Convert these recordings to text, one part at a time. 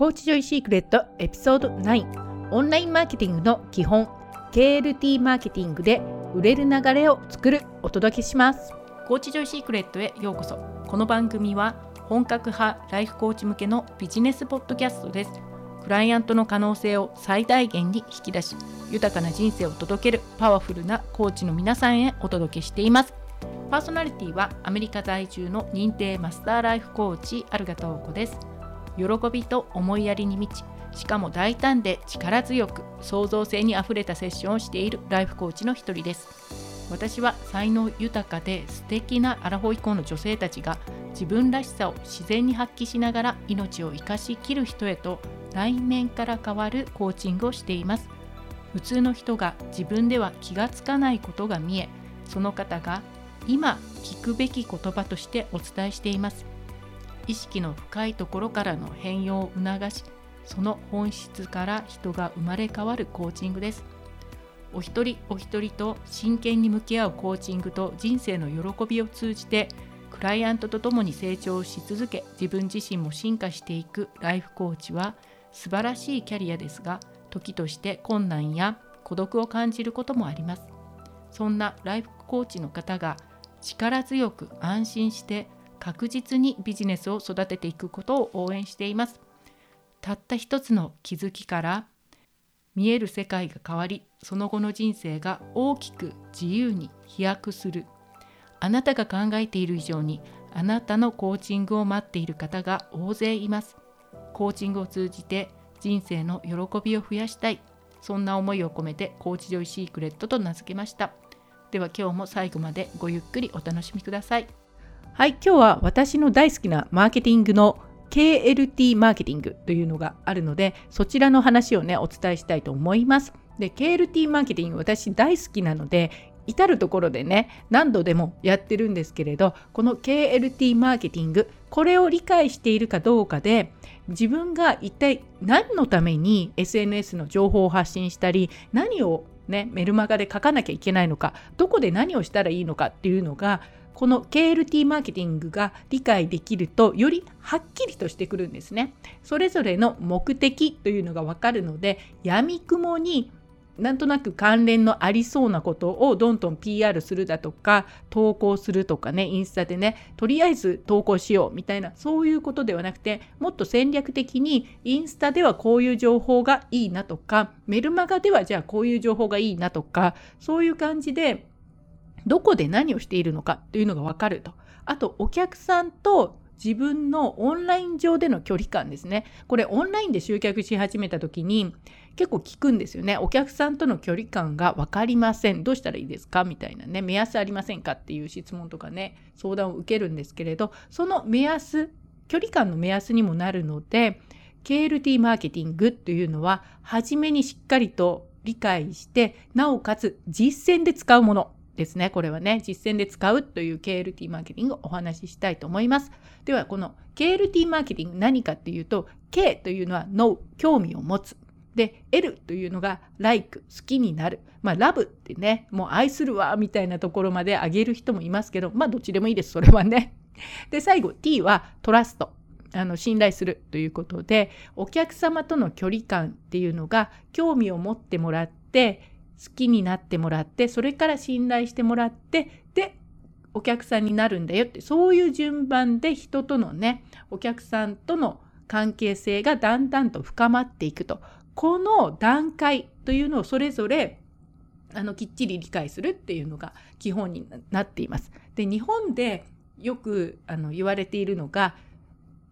コーチジョイシークレットエピソード9オンラインマーケティングの基本。KLT マーケティングで売れる流れを作る。お届けします。コーチジョイシークレットへようこそ。この番組は本格派ライフコーチ向けのビジネスポッドキャストです。クライアントの可能性を最大限に引き出し豊かな人生を届けるパワフルなコーチの皆さんへお届けしています。パーソナリティはアメリカ在住の認定マスターライフコーチアルガトーコです。喜びと思いやりに満ちしかも大胆で力強く創造性にあふれたセッションをしているライフコーチの一人です。私は才能豊かで素敵なアラフォー以降の女性たちが自分らしさを自然に発揮しながら命を生かしきる人へと内面から変わるコーチングをしています。普通の人が自分では気がつかないことが見えその方が今聞くべき言葉としてお伝えしています。意識の深いところからの変容を促しその本質から人が生まれ変わるコーチングです。お一人お一人と真剣に向き合うコーチングと人生の喜びを通じてクライアントと共に成長し続け自分自身も進化していくライフコーチは素晴らしいキャリアですが時として困難や孤独を感じることもあります。そんなライフコーチの方が力強く安心して確実にビジネスを育てていくことを応援しています。たった一つの気づきから見える世界が変わりその後の人生が大きく自由に飛躍する。あなたが考えている以上にあなたのコーチングを待っている方が大勢います。コーチングを通じて人生の喜びを増やしたい。そんな思いを込めてコーチジョイシークレットと名付けました。では今日も最後までごゆっくりお楽しみください。はい、今日は私の大好きなマーケティングの KLT マーケティングというのがあるので、そちらの話をね、お伝えしたいと思います。で、KLT マーケティング私大好きなので、至るところでね、何度でもやってるんですけれど、この KLT マーケティング、これを理解しているかどうかで、自分が一体何のために SNS の情報を発信したり、何をね、メルマガで書かなきゃいけないのか、どこで何をしたらいいのかっていうのが、この KLT マーケティングが理解できるとよりはっきりとしてくるんですね。それぞれの目的というのがわかるので闇雲になんとなく関連のありそうなことをどんどん PR するだとか投稿するとかねインスタでねとりあえず投稿しようみたいなそういうことではなくてもっと戦略的にインスタではこういう情報がいいなとかメルマガではじゃあこういう情報がいいなとかそういう感じでどこで何をしているのかというのがわかると。あと、お客さんと自分のオンライン上での距離感ですね。これオンラインで集客し始めた時に結構聞くんですよね。お客さんとの距離感が分かりません。どうしたらいいですか？みたいなね。目安ありませんか？っていう質問とかね、相談を受けるんですけれど、その目安、距離感の目安にもなるので、KLT マーケティングというのは、初めにしっかりと理解して、なおかつ実践で使うもの。ですね。これはね、実践で使うという KLT マーケティングをお話ししたいと思います。では、この KLT マーケティング何かっていうと、K というのは No、興味を持つ。で、L というのが Like、好きになる。まあ、ラブってね、もう愛するわ、みたいなところまで上げる人もいますけど、まあ、どっちでもいいです、それはね。で、最後、T はトラスト。あの信頼するということでお客様との距離感っていうのが興味を持ってもらって好きになってもらってそれから信頼してもらってでお客さんになるんだよってそういう順番で人とのねお客さんとの関係性がだんだんと深まっていくとこの段階というのをそれぞれあのきっちり理解するっていうのが基本になっています。で日本でよくあの言われているのが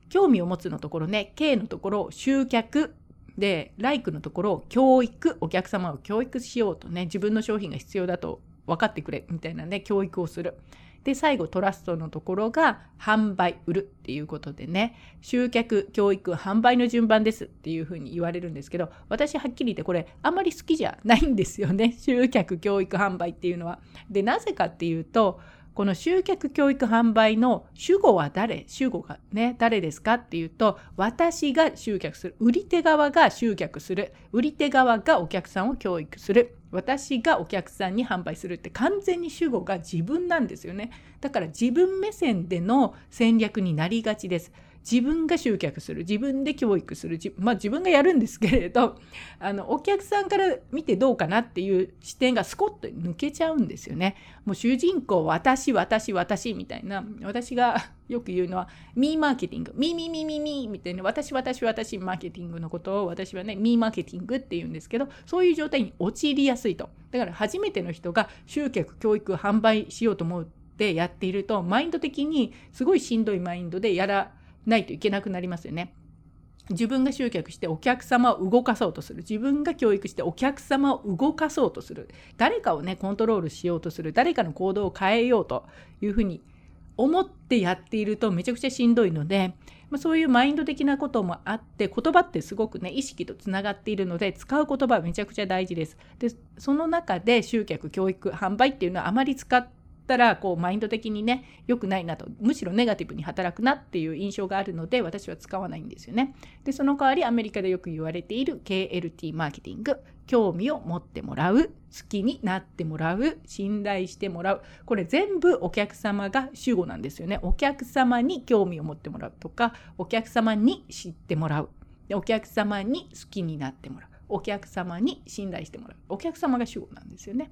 興味を持つのところね K のところを集客で、ライクのところを教育、お客様を教育しようとね、自分の商品が必要だと分かってくれみたいなね、教育をする。で、最後、トラストのところが販売、売るっていうことでね、集客、教育、販売の順番ですっていうふうに言われるんですけど、私はっきり言ってこれ、あんまり好きじゃないんですよね。集客、教育、販売っていうのは。で、なぜかっていうと、この集客教育販売の主語は誰？主語がね、誰ですかっていうと、私が集客する。売り手側が集客する。売り手側がお客さんを教育する。私がお客さんに販売するって完全に主語が自分なんですよね。だから自分目線での戦略になりがちです。自分が集客する自分で教育するまあ自分がやるんですけれど あのお客さんから見てどうかなっていう視点がスコッと抜けちゃうんですよね。もう主人公私私私みたいな私がよく言うのはミーマーケティングミーミーミーミーミーみたいな私私私マーケティングのことを私はねミーマーケティングって言うんですけどそういう状態に陥りやすいと。だから初めての人が集客教育販売しようと思ってやっているとマインド的にすごいしんどいマインドでやらないといけなくなりますよね。自分が集客してお客様を動かそうとする自分が教育してお客様を動かそうとする誰かをねコントロールしようとする誰かの行動を変えようというふうに思ってやっているとめちゃくちゃしんどいので、まあ、そういうマインド的なこともあって言葉ってすごくね意識とつながっているので使う言葉はめちゃくちゃ大事です。でその中で集客教育販売っていうのはあまり使ってったらこうマインド的にね良くないなとむしろネガティブに働くなっていう印象があるので私は使わないんですよね。でその代わりアメリカでよく言われている KLT マーケティング興味を持ってもらう好きになってもらう信頼してもらうこれ全部お客様が主語なんですよね。お客様に興味を持ってもらうとかお客様に知ってもらうでお客様に好きになってもらうお客様に信頼してもらうお客様が主語なんですよね。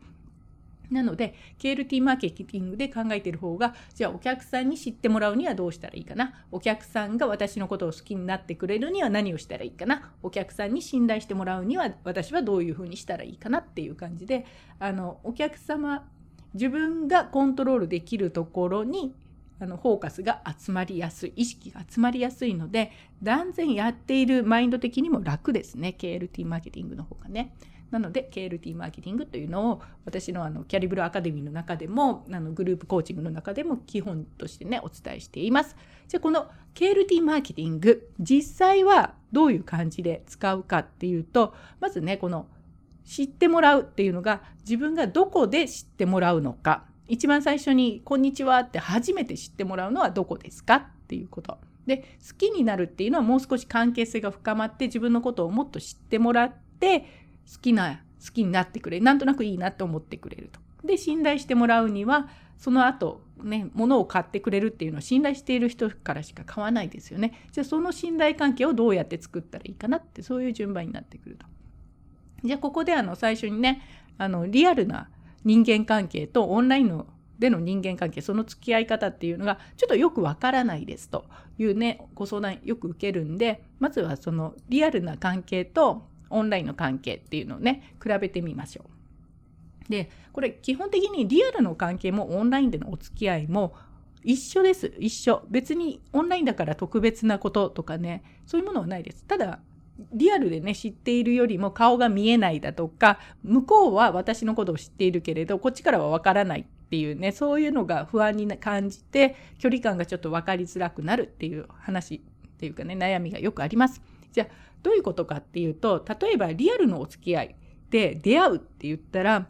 なので KLT マーケティングで考えている方がじゃあお客さんに知ってもらうにはどうしたらいいかな？お客さんが私のことを好きになってくれるには何をしたらいいかな？お客さんに信頼してもらうには私はどういうふうにしたらいいかなっていう感じであのお客様自分がコントロールできるところにあのフォーカスが集まりやすい意識が集まりやすいので断然やっているマインド的にも楽ですね KLT マーケティングの方がね。なので KLT マーケティングというのを私のあのキャリブルアカデミーの中でもあのグループコーチングの中でも基本としてねお伝えしています。じゃあこの KLT マーケティング実際はどういう感じで使うかっていうとまずねこの知ってもらうっていうのが自分がどこで知ってもらうのか一番最初に「こんにちは」って初めて知ってもらうのはどこですかっていうこと。で好きになるっていうのはもう少し関係性が深まって自分のことをもっと知ってもらって好きな好きになってくれなんとなくいいなと思ってくれると。で信頼してもらうにはその後ね物を買ってくれるっていうのは信頼している人からしか買わないですよね。じゃあその信頼関係をどうやって作ったらいいかなってそういう順番になってくると。じゃあここであの最初にねあのリアルな人間関係とオンラインのでの人間関係その付き合い方っていうのがちょっとよくわからないですというねご相談よく受けるんでまずはそのリアルな関係とオンラインの関係っていうのをね比べてみましょう。でこれ基本的にリアルの関係もオンラインでのお付き合いも一緒です一緒別にオンラインだから特別なこととかねそういうものはないですただリアルでね知っているよりも顔が見えないだとか向こうは私のことを知っているけれどこっちからはわからないっていうねそういうのが不安に感じて距離感がちょっと分かりづらくなるっていう話っていうかね悩みがよくあります。じゃあどういうことかっていうと例えばリアルのお付き合いで出会うって言ったら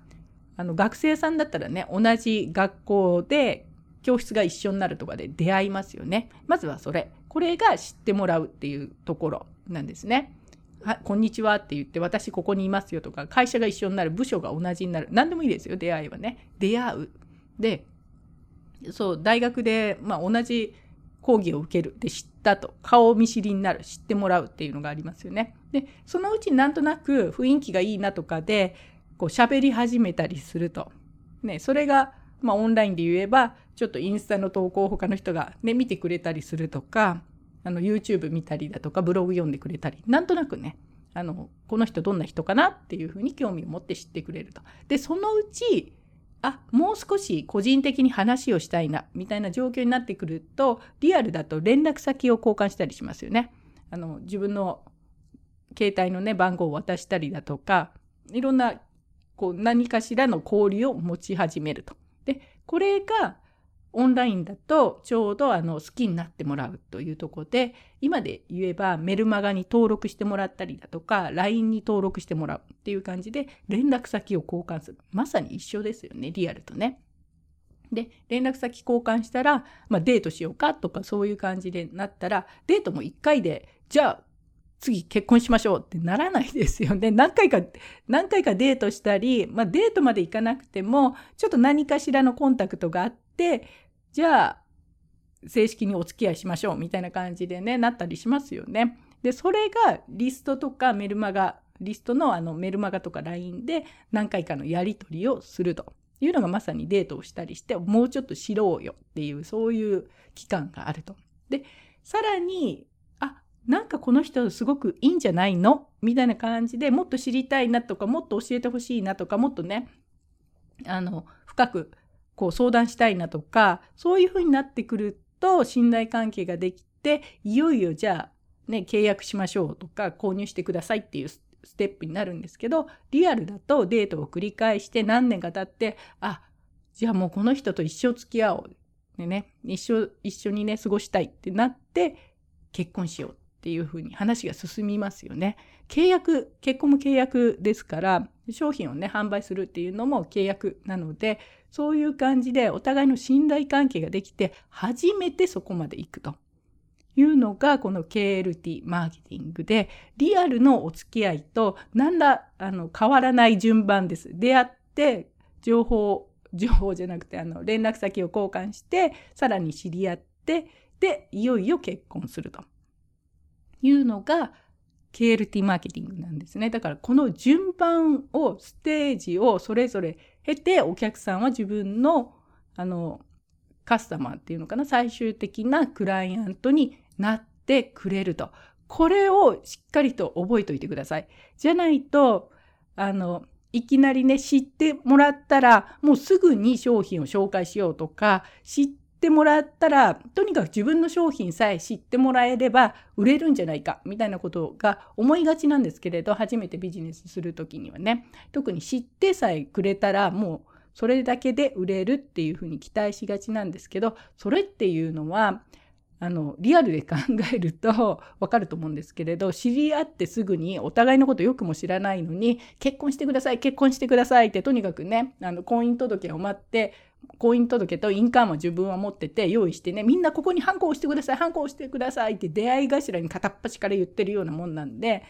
あの学生さんだったらね同じ学校で教室が一緒になるとかで出会いますよね。まずはそれ。これが知ってもらうっていうところなんですね。はこんにちはって言って私ここにいますよとか会社が一緒になる部署が同じになる何でもいいですよ出会いはね出会うでそう大学で、まあ、同じ講義を受けるで知ったと顔見知りになる知ってもらうっていうのがありますよね。でそのうちなんとなく雰囲気がいいなとかでこう喋り始めたりすると、ね、それが、まあ、オンラインで言えばちょっとインスタの投稿を他の人が、ね、見てくれたりするとかあの YouTube 見たりだとかブログ読んでくれたりなんとなくねあのこの人どんな人かなっていうふうに興味を持って知ってくれると。でそのうちあもう少し個人的に話をしたいなみたいな状況になってくるとリアルだと連絡先を交換したりしますよね。あの自分の携帯のね番号を渡したりだとかいろんなこう何かしらの交流を持ち始めると。でこれがオンラインだとちょうどあの好きになってもらうというところで今で言えばメルマガに登録してもらったりだとか LINE に登録してもらうっていう感じで連絡先を交換するまさに一緒ですよねリアルとね。で連絡先交換したら、まあ、デートしようかとかそういう感じでなったらデートも1回でじゃあ次結婚しましょうってならないですよね。何回か、何回かデートしたり、まあデートまで行かなくても、ちょっと何かしらのコンタクトがあって、じゃあ、正式にお付き合いしましょうみたいな感じでねなったりしますよね。でそれがリストとかメルマガリストのあのメルマガとか LINE で何回かのやり取りをするというのがまさにデートをしたりしてもうちょっと知ろうよっていうそういう期間があると。でさらにあなんかこの人すごくいいんじゃないのみたいな感じでもっと知りたいなとかもっと教えてほしいなとかもっとねあの深くこう相談したいなとかそういうふうになってくると信頼関係ができていよいよじゃあね契約しましょうとか購入してくださいっていうステップになるんですけどリアルだとデートを繰り返して何年か経ってあじゃあもうこの人と一生付き合おうでね一生一緒にね過ごしたいってなって結婚しようっていうふうに話が進みますよね。契約結婚も契約ですから商品をね販売するっていうのも契約なのでそういう感じでお互いの信頼関係ができて初めてそこまで行くというのがこの KLT マーケティングでリアルのお付き合いと何らあの変わらない順番です。出会って情報情報じゃなくてあの連絡先を交換してさらに知り合ってでいよいよ結婚するというのが KLT マーケティングなんですね。だからこの順番をステージをそれぞれ経てお客さんは自分のあのカスタマーっていうのかな最終的なクライアントになってくれると。これをしっかりと覚えておいてください。じゃないとあのいきなりね知ってもらったらもうすぐに商品を紹介しようとか知ってってもらったらとにかく自分の商品さえ知ってもらえれば売れるんじゃないかみたいなことが思いがちなんですけれど初めてビジネスする時にはね。特に知ってさえくれたらもうそれだけで売れるっていうふうに期待しがちなんですけどそれっていうのはあのリアルで考えるとわかると思うんですけれど知り合ってすぐにお互いのことよくも知らないのに結婚してください結婚してくださいってとにかくねあの婚姻届を待って婚姻届と印鑑も自分は持ってて用意してねみんなここにハンコを押してくださいハンコを押してくださいって出会い頭に片っ端から言ってるようなもんなんで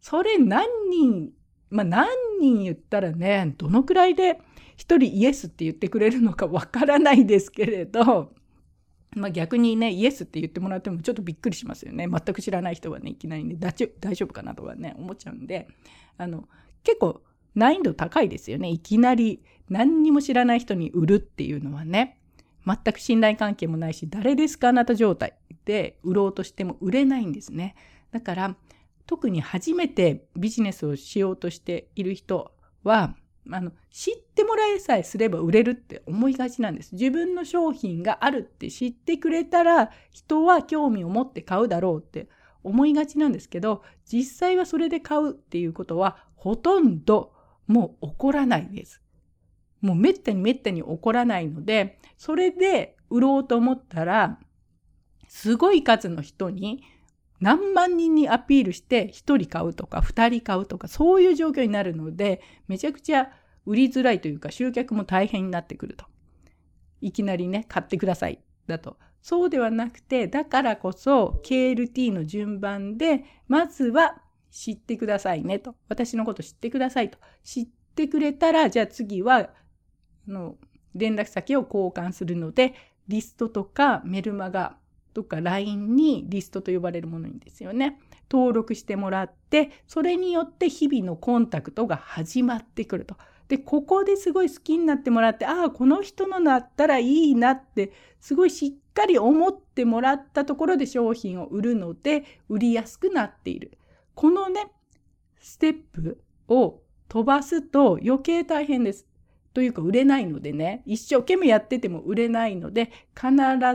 それ何人まあ何人言ったらねどのくらいで1人イエスって言ってくれるのかわからないですけれどまあ、逆にねイエスって言ってもらってもちょっとびっくりしますよね。全く知らない人はねいきなりね大丈夫かなとかね思っちゃうんであの結構難易度高いですよね。いきなり何にも知らない人に売るっていうのはね全く信頼関係もないし誰ですかあなた状態で売ろうとしても売れないんですねだから特に初めてビジネスをしようとしている人はあの知ってもらえさえすれば売れるって思いがちなんです。自分の商品があるって知ってくれたら人は興味を持って買うだろうって思いがちなんですけど実際はそれで買うっていうことはほとんどもう起こらないです。もうめったにめったに起こらないので、それで売ろうと思ったら、すごい数の人に何万人にアピールして1人買うとか2人買うとかそういう状況になるのでめちゃくちゃ売りづらいというか集客も大変になってくると。いきなりね買ってくださいだと。そうではなくてだからこそ KLT の順番でまずは知ってくださいねと。私のこと知ってくださいと。知ってくれたら、じゃあ次は、の連絡先を交換するので、リストとかメルマガとか LINE にリストと呼ばれるものにですよね。登録してもらって、それによって日々のコンタクトが始まってくると。で、ここですごい好きになってもらって、ああ、この人のなったらいいなって、すごいしっかり思ってもらったところで商品を売るので、売りやすくなっている。このね、ステップを飛ばすと余計大変です。というか売れないのでね、一生懸命やってても売れないので、必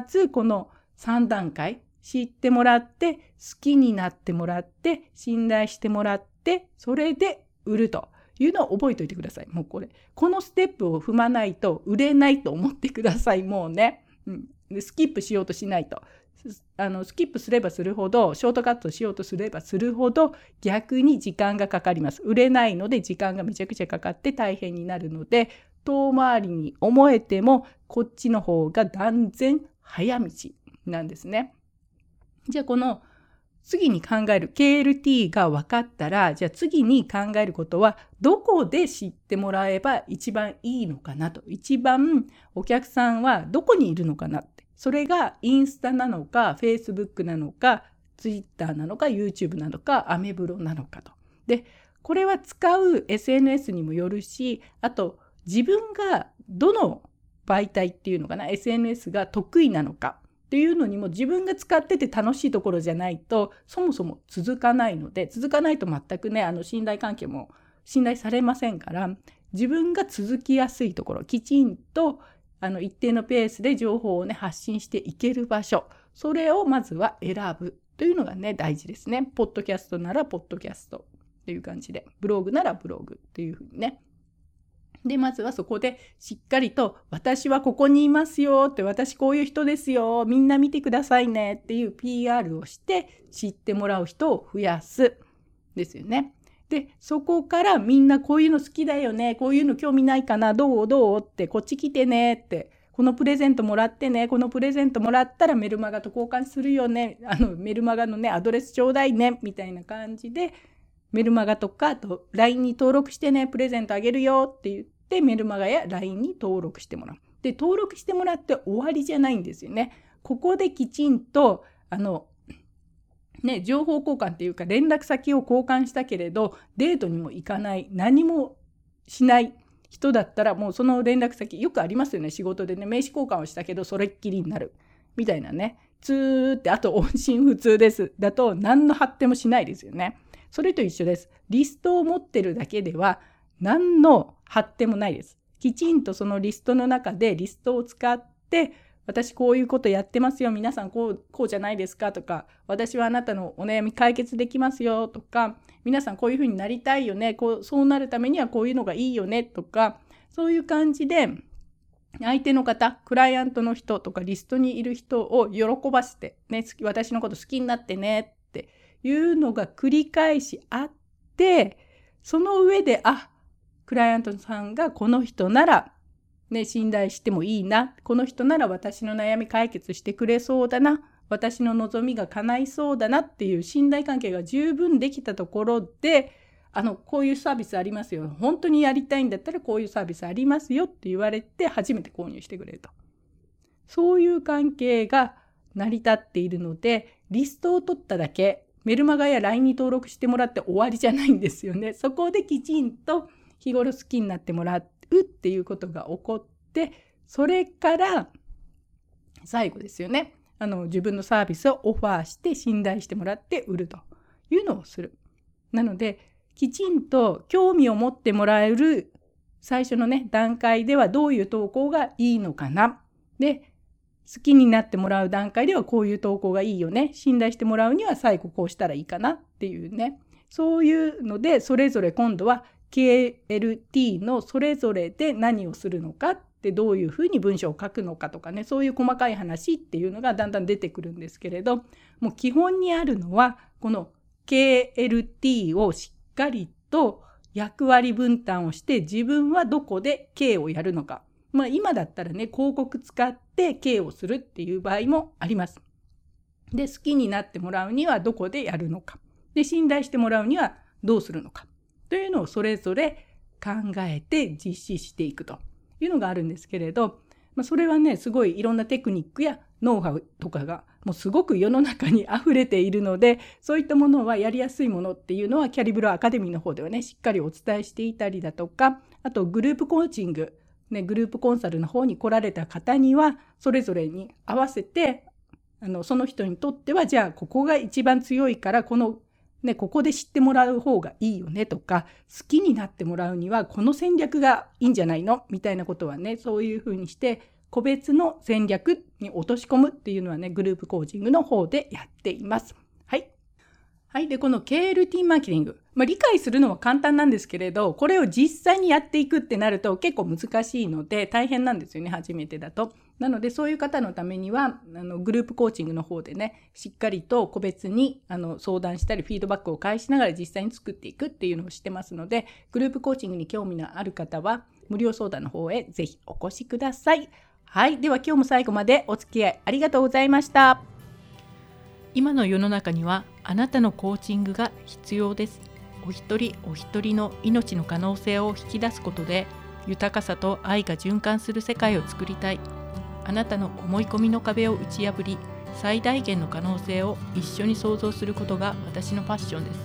ずこの3段階、知ってもらって、好きになってもらって、信頼してもらって、それで売るというのを覚えておいてください。もうこれ。このステップを踏まないと売れないと思ってください。もうね。うん、スキップしようとしないと。あのスキップすればするほどショートカットしようとすればするほど逆に時間がかかります。売れないので時間がめちゃくちゃかかって大変になるので遠回りに思えてもこっちの方が断然早道なんですね。じゃあこの次に考える KLT が分かったらじゃあ次に考えることはどこで知ってもらえば一番いいのかなと。一番お客さんはどこにいるのかな。っそれがインスタなのか、フェイスブックなのか、ツイッターなのか、YouTube なのか、アメブロなのかと。で、これは使う SNS にもよるし、あと自分がどの媒体っていうのかな、SNS が得意なのかっていうのにも自分が使ってて楽しいところじゃないと、そもそも続かないので、続かないと全くね、あの信頼関係も信頼されませんから、自分が続きやすいところ、きちんとあの一定のペースで情報をね発信していける場所それをまずは選ぶというのがね大事ですね。ポッドキャストならポッドキャストっていう感じでブログならブログっていうふうにね。でまずはそこでしっかりと「私はここにいますよ」って「私こういう人ですよみんな見てくださいね」っていう PR をして知ってもらう人を増やすですよね。で、そこからみんなこういうの好きだよね、こういうの興味ないかな、どう？どう？って、こっち来てねって、このプレゼントもらってね、このプレゼントもらったらメルマガと交換するよね、あのメルマガのね、アドレスちょうだいね、みたいな感じで、メルマガとか、あと LINE に登録してね、プレゼントあげるよって言って、メルマガや LINE に登録してもらう。で、登録してもらって終わりじゃないんですよね。ここできちんと、あの、ね、情報交換っていうか連絡先を交換したけれどデートにも行かない何もしない人だったらもうその連絡先よくありますよね。仕事でね名刺交換をしたけどそれっきりになる。みたいなね。ツーってあと音信不通です。だと何の発展もしないですよね。それと一緒です。リストを持ってるだけでは何の発展もないです。きちんとそのリストの中でリストを使って私こういうことやってますよ。皆さんこう、こうじゃないですかとか、私はあなたのお悩み解決できますよとか、皆さんこういうふうになりたいよね。こう、そうなるためにはこういうのがいいよねとか、そういう感じで、相手の方、クライアントの人とかリストにいる人を喜ばせて、ね、私のこと好きになってねっていうのが繰り返しあって、その上で、あ、クライアントさんがこの人ならね、信頼してもいいな。この人なら私の悩み解決してくれそうだな。私の望みが叶いそうだなっていう信頼関係が十分できたところで、あの、こういうサービスありますよ。本当にやりたいんだったらこういうサービスありますよって言われて初めて購入してくれると。そういう関係が成り立っているので、リストを取っただけ、メルマガや LINE に登録してもらって終わりじゃないんですよね。そこできちんと日頃好きになってもらっうっていうことが起こってそれから最後ですよねあの自分のサービスをオファーして信頼してもらって売るというのをする。なのできちんと興味を持ってもらえる最初のね段階ではどういう投稿がいいのかな。で好きになってもらう段階ではこういう投稿がいいよね。信頼してもらうには最後こうしたらいいかなっていうね。そういうのでそれぞれ今度は KLT のそれぞれで何をするのかってどういうふうに文章を書くのかとかねそういう細かい話っていうのがだんだん出てくるんですけれどもう基本にあるのはこの KLT をしっかりと役割分担をして自分はどこで K をやるのか。まあ今だったらね広告使って K をするっていう場合もあります。で好きになってもらうにはどこでやるのか。で信頼してもらうにはどうするのか。というのをそれぞれ考えて実施していくというのがあるんですけれど、まあ、それはねすごいいろんなテクニックやノウハウとかがもうすごく世の中に溢れているのでそういったものはやりやすいものっていうのはキャリブロアカデミーの方ではねしっかりお伝えしていたりだとかあとグループコーチング、ね、グループコンサルの方に来られた方にはそれぞれに合わせてあのその人にとってはじゃあここが一番強いからこのね、ここで知ってもらう方がいいよねとか、好きになってもらうにはこの戦略がいいんじゃないの？みたいなことはね、そういうふうにして、個別の戦略に落とし込むっていうのはね、グループコーチングの方でやっています。はい。で、この KLT マーケティング。まあ、理解するのは簡単なんですけれど、これを実際にやっていくってなると結構難しいので大変なんですよね、初めてだと。なので、そういう方のためには、あのグループコーチングの方でね、しっかりと個別にあの相談したり、フィードバックを返しながら実際に作っていくっていうのをしてますので、グループコーチングに興味のある方は、無料相談の方へぜひお越しください。はい。では今日も最後までお付き合いありがとうございました。今の世の中にはあなたのコーチングが必要です。お一人お一人の命の可能性を引き出すことで豊かさと愛が循環する世界を作りたい。あなたの思い込みの壁を打ち破り最大限の可能性を一緒に想像することが私のパッションです。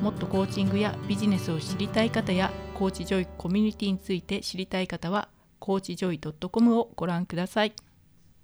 もっとコーチングやビジネスを知りたい方やコーチジョイコミュニティについて知りたい方はコーチジョイ .com をご覧ください。